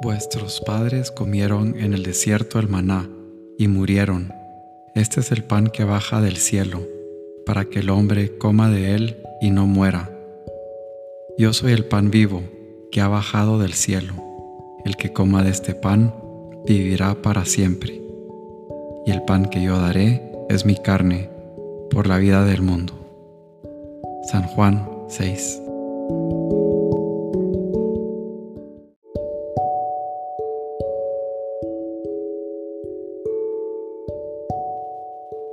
Vuestros padres comieron en el desierto el maná y murieron. Este es el pan que baja del cielo, para que el hombre coma de él y no muera. Yo soy el pan vivo que ha bajado del cielo. El que coma de este pan vivirá para siempre. Y el pan que yo daré es mi carne por la vida del mundo. San Juan 6.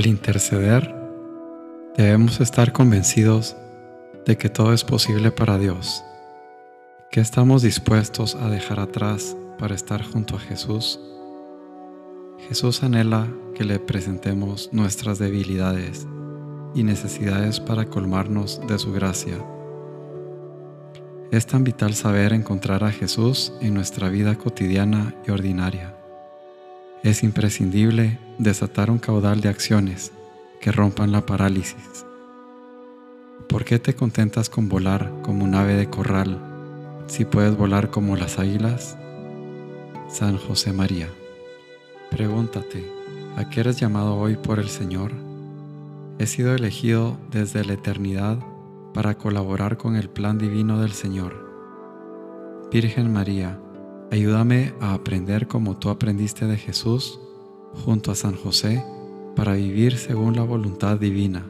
Al interceder, debemos estar convencidos de que todo es posible para Dios, que estamos dispuestos a dejar atrás para estar junto a Jesús. Jesús anhela que le presentemos nuestras debilidades y necesidades para colmarnos de su gracia. Es tan vital saber encontrar a Jesús en nuestra vida cotidiana y ordinaria es imprescindible desatar un caudal de acciones que rompan la parálisis. ¿Por qué te contentas con volar como un ave de corral si puedes volar como las águilas? San José María. Pregúntate, ¿a qué eres llamado hoy por el Señor? He sido elegido desde la eternidad para colaborar con el plan divino del Señor. Virgen María, Ayúdame a aprender como tú aprendiste de Jesús junto a San José para vivir según la voluntad divina.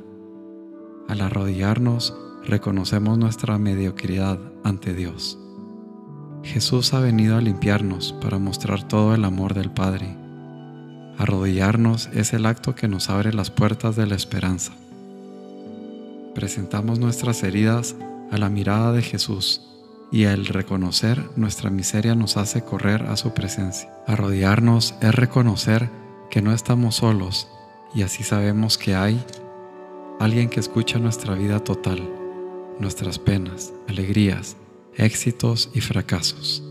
Al arrodillarnos, reconocemos nuestra mediocridad ante Dios. Jesús ha venido a limpiarnos para mostrar todo el amor del Padre. Arrodillarnos es el acto que nos abre las puertas de la esperanza. Presentamos nuestras heridas a la mirada de Jesús y el reconocer nuestra miseria nos hace correr a su presencia. Arrodillarnos es reconocer que no estamos solos y así sabemos que hay alguien que escucha nuestra vida total, nuestras penas, alegrías, éxitos y fracasos.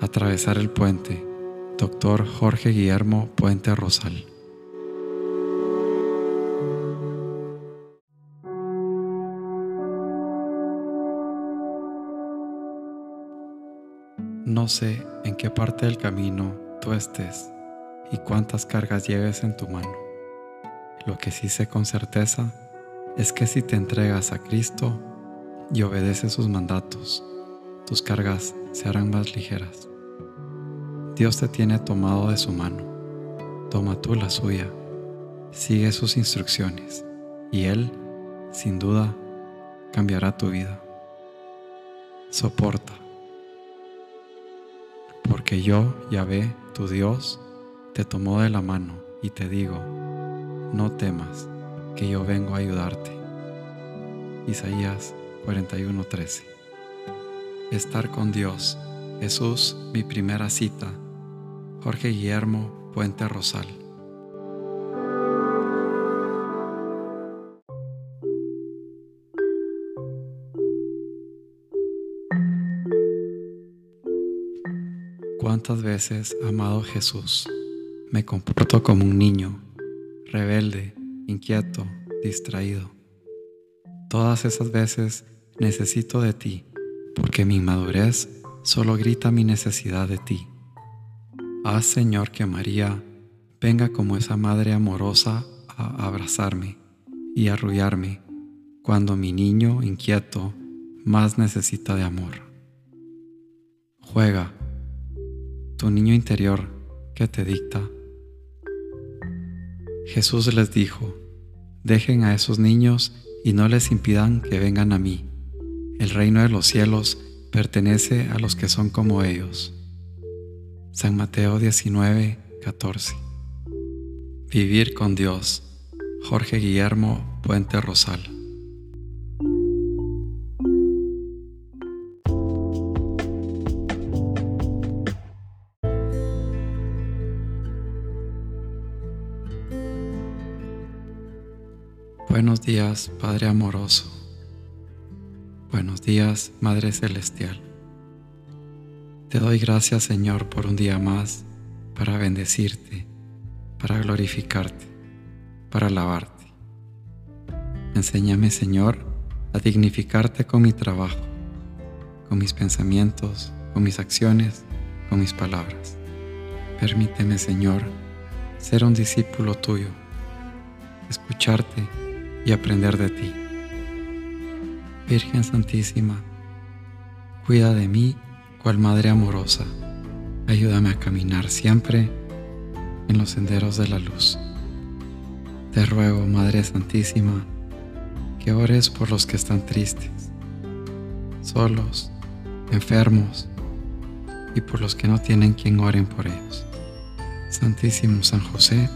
Atravesar el puente. Doctor Jorge Guillermo Puente Rosal. No sé en qué parte del camino tú estés y cuántas cargas lleves en tu mano. Lo que sí sé con certeza es que si te entregas a Cristo y obedeces sus mandatos, tus cargas se harán más ligeras. Dios te tiene tomado de su mano. Toma tú la suya. Sigue sus instrucciones y Él, sin duda, cambiará tu vida. Soporta porque yo, Yahvé, tu Dios, te tomó de la mano y te digo, no temas, que yo vengo a ayudarte. Isaías 41:13 Estar con Dios, Jesús, mi primera cita. Jorge Guillermo Puente Rosal. ¿Cuántas veces, amado Jesús, me comporto como un niño, rebelde, inquieto, distraído? Todas esas veces necesito de ti, porque mi madurez solo grita mi necesidad de ti. Haz, Señor, que María venga como esa madre amorosa a abrazarme y arrullarme cuando mi niño inquieto más necesita de amor. Juega tu niño interior que te dicta. Jesús les dijo, dejen a esos niños y no les impidan que vengan a mí. El reino de los cielos pertenece a los que son como ellos. San Mateo 19, 14. Vivir con Dios. Jorge Guillermo Puente Rosal. Buenos días, Padre amoroso. Buenos días, Madre Celestial. Te doy gracias, Señor, por un día más para bendecirte, para glorificarte, para alabarte. Enséñame, Señor, a dignificarte con mi trabajo, con mis pensamientos, con mis acciones, con mis palabras. Permíteme, Señor, ser un discípulo tuyo, escucharte y aprender de ti. Virgen Santísima, cuida de mí cual Madre amorosa Ayúdame a caminar siempre en los senderos de la luz. Te ruego, Madre Santísima, que ores por los que están tristes, solos, enfermos y por los que no tienen quien oren por ellos. Santísimo San José,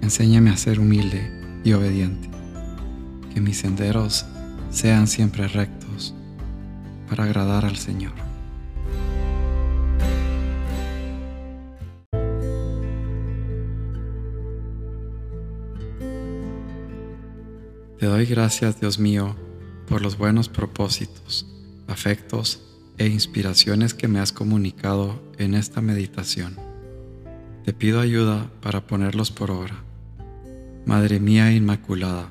enséñame a ser humilde y obediente, que mis senderos sean siempre rectos para agradar al Señor. Te doy gracias, Dios mío, por los buenos propósitos, afectos e inspiraciones que me has comunicado en esta meditación. Te pido ayuda para ponerlos por obra. Madre mía Inmaculada,